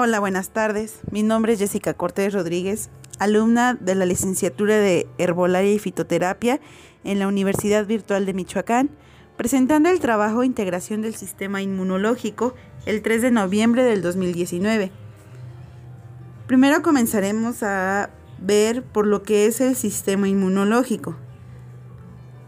Hola, buenas tardes. Mi nombre es Jessica Cortés Rodríguez, alumna de la licenciatura de Herbolaria y Fitoterapia en la Universidad Virtual de Michoacán, presentando el trabajo Integración del Sistema Inmunológico el 3 de noviembre del 2019. Primero comenzaremos a ver por lo que es el sistema inmunológico.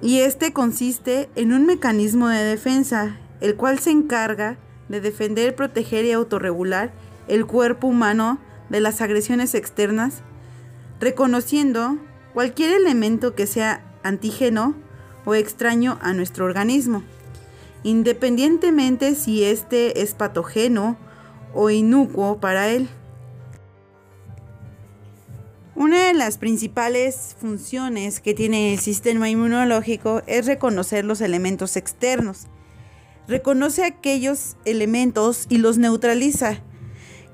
Y este consiste en un mecanismo de defensa, el cual se encarga de defender, proteger y autorregular el cuerpo humano de las agresiones externas, reconociendo cualquier elemento que sea antígeno o extraño a nuestro organismo, independientemente si éste es patógeno o inocuo para él. Una de las principales funciones que tiene el sistema inmunológico es reconocer los elementos externos. Reconoce aquellos elementos y los neutraliza,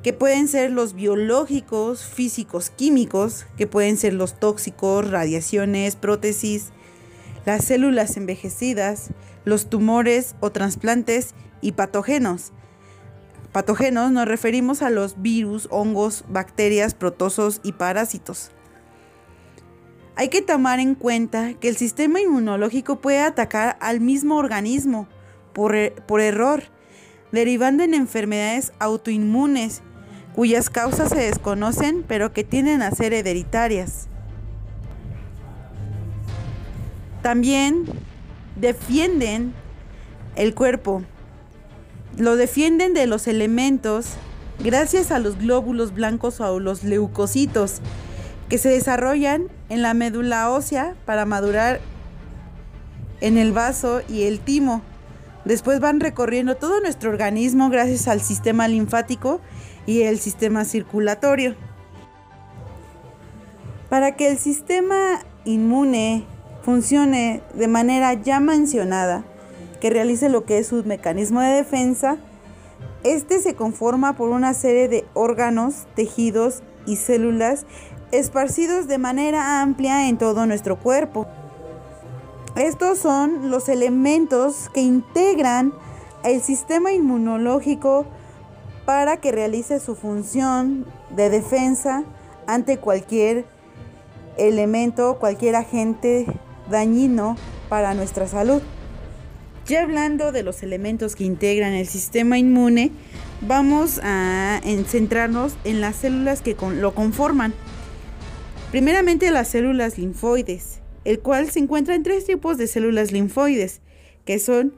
que pueden ser los biológicos, físicos, químicos, que pueden ser los tóxicos, radiaciones, prótesis, las células envejecidas, los tumores o trasplantes y patógenos. Patógenos nos referimos a los virus, hongos, bacterias, protosos y parásitos. Hay que tomar en cuenta que el sistema inmunológico puede atacar al mismo organismo por, por error, derivando en enfermedades autoinmunes cuyas causas se desconocen pero que tienden a ser hereditarias. También defienden el cuerpo. Lo defienden de los elementos gracias a los glóbulos blancos o los leucocitos que se desarrollan en la médula ósea para madurar en el vaso y el timo. Después van recorriendo todo nuestro organismo gracias al sistema linfático y el sistema circulatorio. Para que el sistema inmune funcione de manera ya mencionada, que realice lo que es su mecanismo de defensa, este se conforma por una serie de órganos, tejidos y células esparcidos de manera amplia en todo nuestro cuerpo. Estos son los elementos que integran el sistema inmunológico para que realice su función de defensa ante cualquier elemento, cualquier agente dañino para nuestra salud. Ya hablando de los elementos que integran el sistema inmune, vamos a centrarnos en las células que lo conforman. Primeramente las células linfoides, el cual se encuentra en tres tipos de células linfoides, que son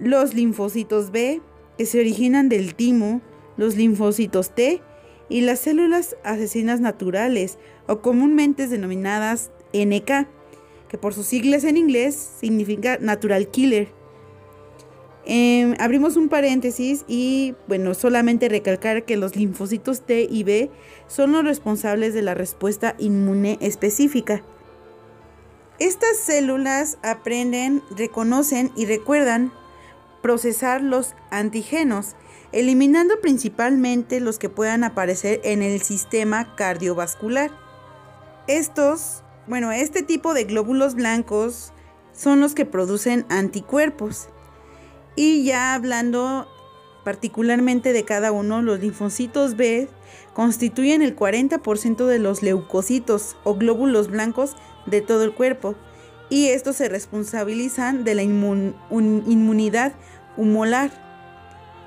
los linfocitos B, que se originan del timo, los linfocitos T y las células asesinas naturales o comúnmente denominadas NK, que por sus siglas en inglés significa Natural Killer. Em, abrimos un paréntesis y bueno, solamente recalcar que los linfocitos T y B son los responsables de la respuesta inmune específica. Estas células aprenden, reconocen y recuerdan procesar los antígenos, eliminando principalmente los que puedan aparecer en el sistema cardiovascular. Estos, bueno, este tipo de glóbulos blancos son los que producen anticuerpos. Y ya hablando particularmente de cada uno, los linfocitos B constituyen el 40% de los leucocitos o glóbulos blancos de todo el cuerpo y estos se responsabilizan de la inmunidad humolar.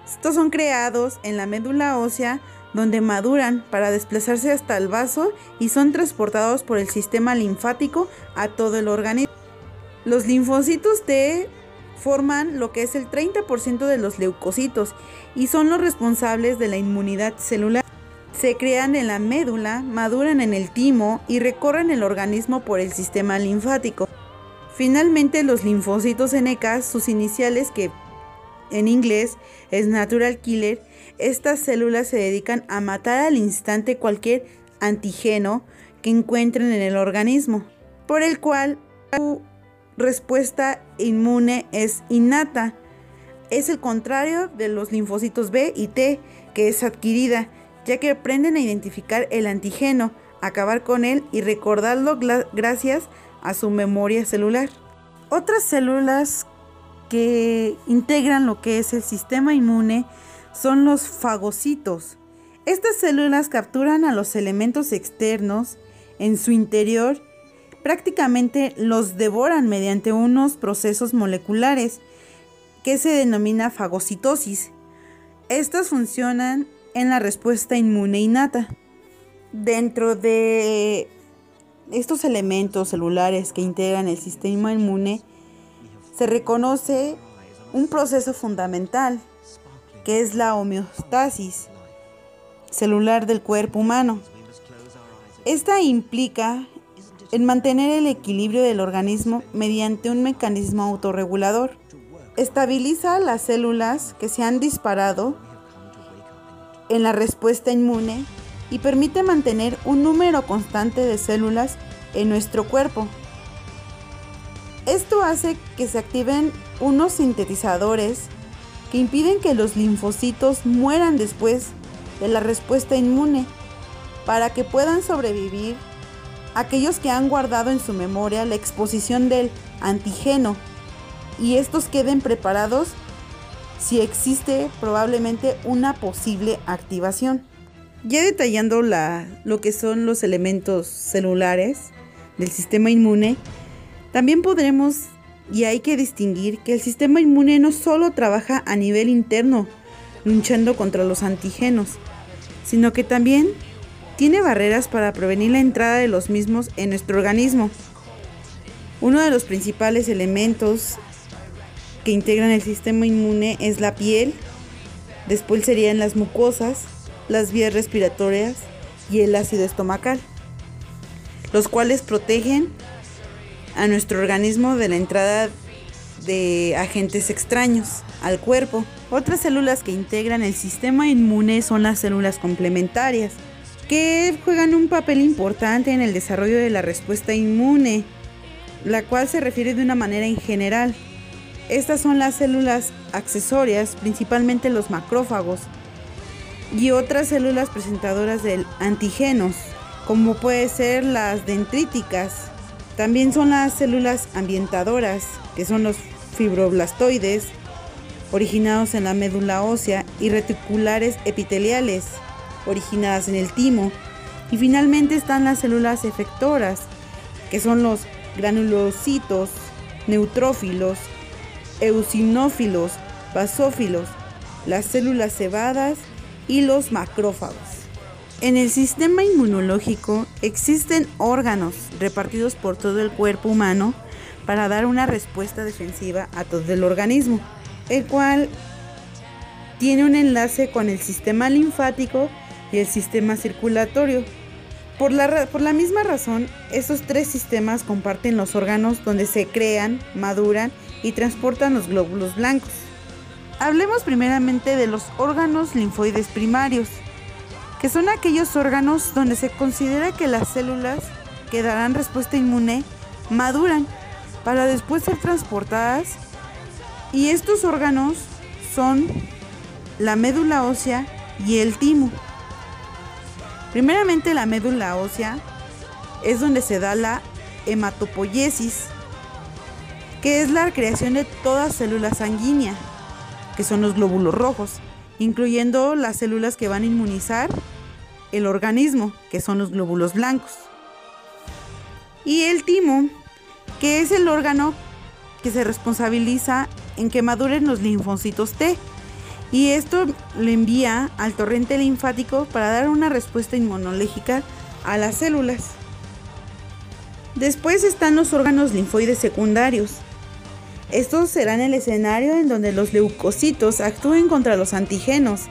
Estos son creados en la médula ósea donde maduran para desplazarse hasta el vaso y son transportados por el sistema linfático a todo el organismo. Los linfocitos T forman lo que es el 30% de los leucocitos y son los responsables de la inmunidad celular. Se crean en la médula, maduran en el timo y recorren el organismo por el sistema linfático. Finalmente, los linfocitos NK, sus iniciales que en inglés es Natural Killer, estas células se dedican a matar al instante cualquier antígeno que encuentren en el organismo, por el cual su respuesta inmune es innata. Es el contrario de los linfocitos B y T, que es adquirida, ya que aprenden a identificar el antígeno, acabar con él y recordarlo gracias a su memoria celular. Otras células que integran lo que es el sistema inmune son los fagocitos. Estas células capturan a los elementos externos en su interior, prácticamente los devoran mediante unos procesos moleculares que se denomina fagocitosis. Estas funcionan en la respuesta inmune innata. Dentro de estos elementos celulares que integran el sistema inmune, se reconoce un proceso fundamental, que es la homeostasis celular del cuerpo humano. Esta implica en mantener el equilibrio del organismo mediante un mecanismo autorregulador. Estabiliza las células que se han disparado en la respuesta inmune y permite mantener un número constante de células en nuestro cuerpo. Esto hace que se activen unos sintetizadores que impiden que los linfocitos mueran después de la respuesta inmune para que puedan sobrevivir aquellos que han guardado en su memoria la exposición del antígeno y estos queden preparados si existe probablemente una posible activación. Ya detallando la, lo que son los elementos celulares del sistema inmune, también podremos y hay que distinguir que el sistema inmune no solo trabaja a nivel interno, luchando contra los antígenos, sino que también tiene barreras para prevenir la entrada de los mismos en nuestro organismo. Uno de los principales elementos que integran el sistema inmune es la piel, después serían las mucosas, las vías respiratorias y el ácido estomacal, los cuales protegen a nuestro organismo de la entrada de agentes extraños al cuerpo. Otras células que integran el sistema inmune son las células complementarias, que juegan un papel importante en el desarrollo de la respuesta inmune, la cual se refiere de una manera en general. Estas son las células accesorias, principalmente los macrófagos, y otras células presentadoras de antígenos, como puede ser las dendríticas. También son las células ambientadoras, que son los fibroblastoides, originados en la médula ósea, y reticulares epiteliales, originadas en el timo. Y finalmente están las células efectoras, que son los granulocitos, neutrófilos, eosinófilos, basófilos, las células cebadas y los macrófagos. En el sistema inmunológico existen órganos repartidos por todo el cuerpo humano para dar una respuesta defensiva a todo el organismo, el cual tiene un enlace con el sistema linfático y el sistema circulatorio. Por la, por la misma razón, estos tres sistemas comparten los órganos donde se crean, maduran y transportan los glóbulos blancos. Hablemos primeramente de los órganos linfoides primarios, que son aquellos órganos donde se considera que las células que darán respuesta inmune maduran para después ser transportadas y estos órganos son la médula ósea y el timo. Primeramente la médula ósea es donde se da la hematopoiesis, que es la creación de toda célula sanguínea, que son los glóbulos rojos, incluyendo las células que van a inmunizar el organismo, que son los glóbulos blancos. Y el timo, que es el órgano que se responsabiliza en que maduren los linfocitos T, y esto le envía al torrente linfático para dar una respuesta inmunológica a las células. Después están los órganos linfoides secundarios. Estos serán el escenario en donde los leucocitos actúen contra los antígenos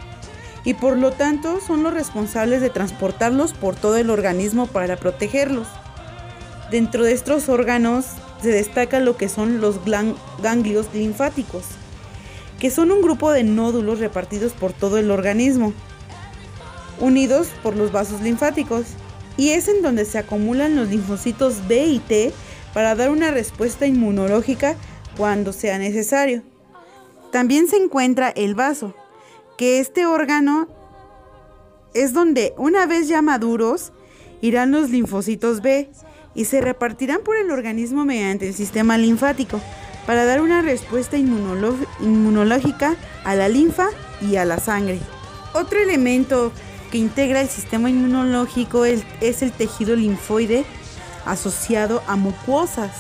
y por lo tanto son los responsables de transportarlos por todo el organismo para protegerlos. Dentro de estos órganos se destaca lo que son los ganglios linfáticos que son un grupo de nódulos repartidos por todo el organismo, unidos por los vasos linfáticos, y es en donde se acumulan los linfocitos B y T para dar una respuesta inmunológica cuando sea necesario. También se encuentra el vaso, que este órgano es donde una vez ya maduros irán los linfocitos B y se repartirán por el organismo mediante el sistema linfático para dar una respuesta inmunológica a la linfa y a la sangre. Otro elemento que integra el sistema inmunológico es el tejido linfoide asociado a mucosas.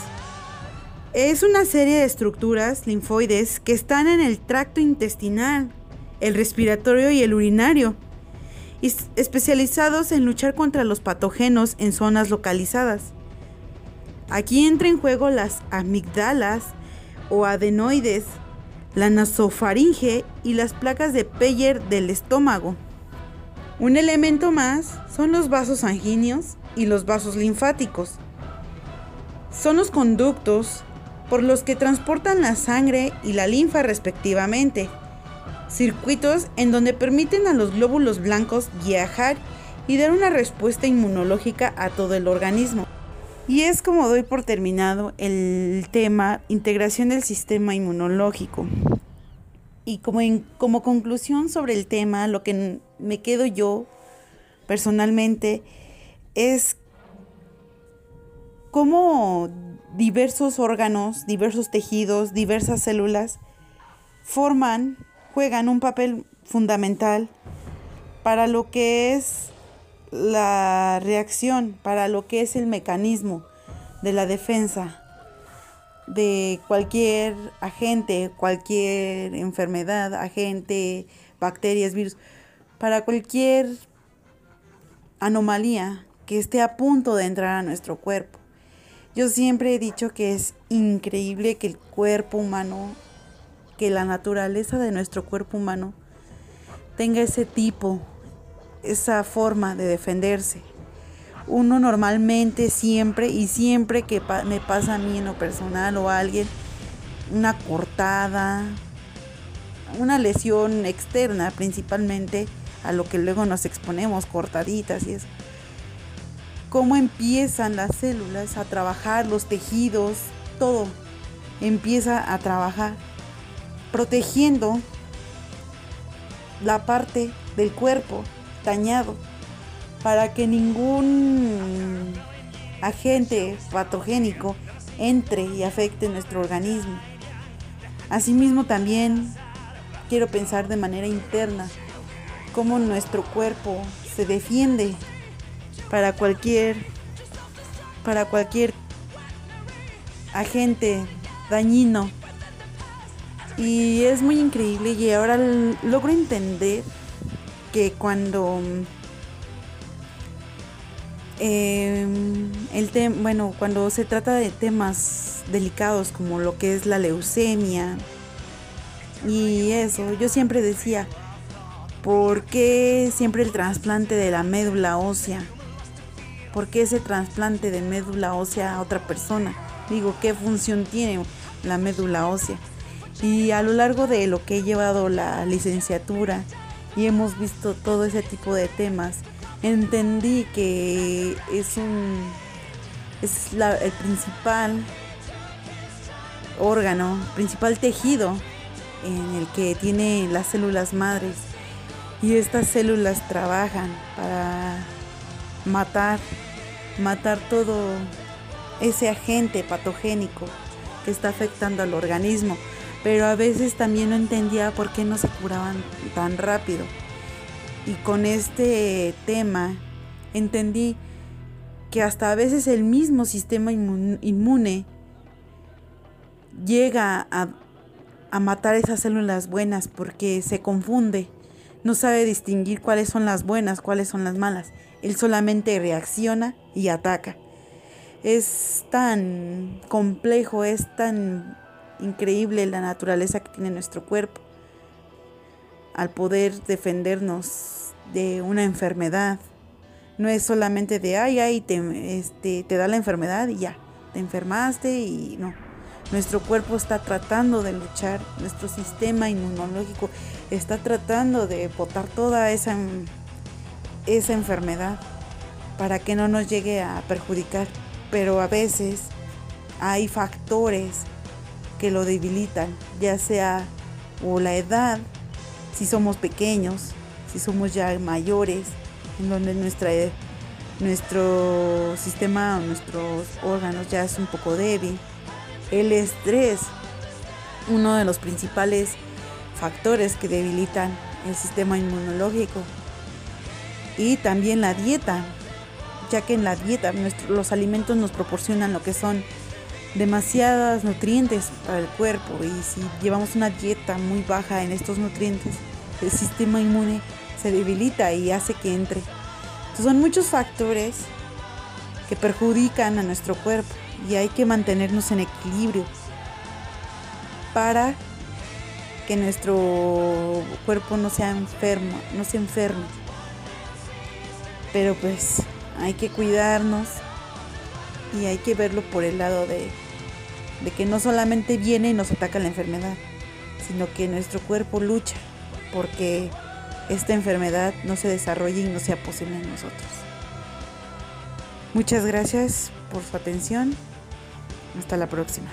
Es una serie de estructuras linfoides que están en el tracto intestinal, el respiratorio y el urinario, especializados en luchar contra los patógenos en zonas localizadas. Aquí entra en juego las amigdalas o adenoides, la nasofaringe y las placas de Peyer del estómago. Un elemento más son los vasos sanguíneos y los vasos linfáticos. Son los conductos por los que transportan la sangre y la linfa respectivamente. Circuitos en donde permiten a los glóbulos blancos viajar y dar una respuesta inmunológica a todo el organismo. Y es como doy por terminado el tema integración del sistema inmunológico. Y como, como conclusión sobre el tema, lo que me quedo yo personalmente es cómo diversos órganos, diversos tejidos, diversas células forman, juegan un papel fundamental para lo que es la reacción, para lo que es el mecanismo de la defensa de cualquier agente, cualquier enfermedad, agente, bacterias, virus, para cualquier anomalía que esté a punto de entrar a nuestro cuerpo. Yo siempre he dicho que es increíble que el cuerpo humano, que la naturaleza de nuestro cuerpo humano tenga ese tipo, esa forma de defenderse uno normalmente siempre y siempre que me pasa a mí en lo personal o a alguien, una cortada, una lesión externa principalmente, a lo que luego nos exponemos, cortaditas y eso. Cómo empiezan las células a trabajar, los tejidos, todo empieza a trabajar, protegiendo la parte del cuerpo dañado para que ningún agente patogénico entre y afecte nuestro organismo. Asimismo también quiero pensar de manera interna cómo nuestro cuerpo se defiende para cualquier para cualquier agente dañino. Y es muy increíble y ahora logro entender que cuando Em, el bueno, cuando se trata de temas delicados como lo que es la leucemia y eso, yo siempre decía, ¿por qué siempre el trasplante de la médula ósea? ¿Por qué ese trasplante de médula ósea a otra persona? Digo, ¿qué función tiene la médula ósea? Y a lo largo de lo que he llevado la licenciatura y hemos visto todo ese tipo de temas, entendí que es un es el principal órgano, principal tejido en el que tiene las células madres y estas células trabajan para matar matar todo ese agente patogénico que está afectando al organismo, pero a veces también no entendía por qué no se curaban tan rápido. Y con este tema entendí que hasta a veces el mismo sistema inmune llega a, a matar esas células buenas porque se confunde, no sabe distinguir cuáles son las buenas, cuáles son las malas. Él solamente reacciona y ataca. Es tan complejo, es tan increíble la naturaleza que tiene nuestro cuerpo al poder defendernos de una enfermedad. No es solamente de, ay, ay, te, este, te da la enfermedad y ya, te enfermaste y no. Nuestro cuerpo está tratando de luchar, nuestro sistema inmunológico está tratando de botar toda esa, esa enfermedad para que no nos llegue a perjudicar. Pero a veces hay factores que lo debilitan, ya sea o la edad si somos pequeños, si somos ya mayores, en donde nuestra, nuestro sistema, nuestros órganos ya es un poco débil. El estrés, uno de los principales factores que debilitan el sistema inmunológico. Y también la dieta, ya que en la dieta los alimentos nos proporcionan lo que son demasiados nutrientes para el cuerpo y si llevamos una dieta muy baja en estos nutrientes, el sistema inmune se debilita y hace que entre. son muchos factores que perjudican a nuestro cuerpo y hay que mantenernos en equilibrio para que nuestro cuerpo no sea enfermo, no se enferme. Pero pues hay que cuidarnos y hay que verlo por el lado de, de que no solamente viene y nos ataca la enfermedad, sino que nuestro cuerpo lucha porque esta enfermedad no se desarrolle y no sea posible en nosotros. Muchas gracias por su atención. Hasta la próxima.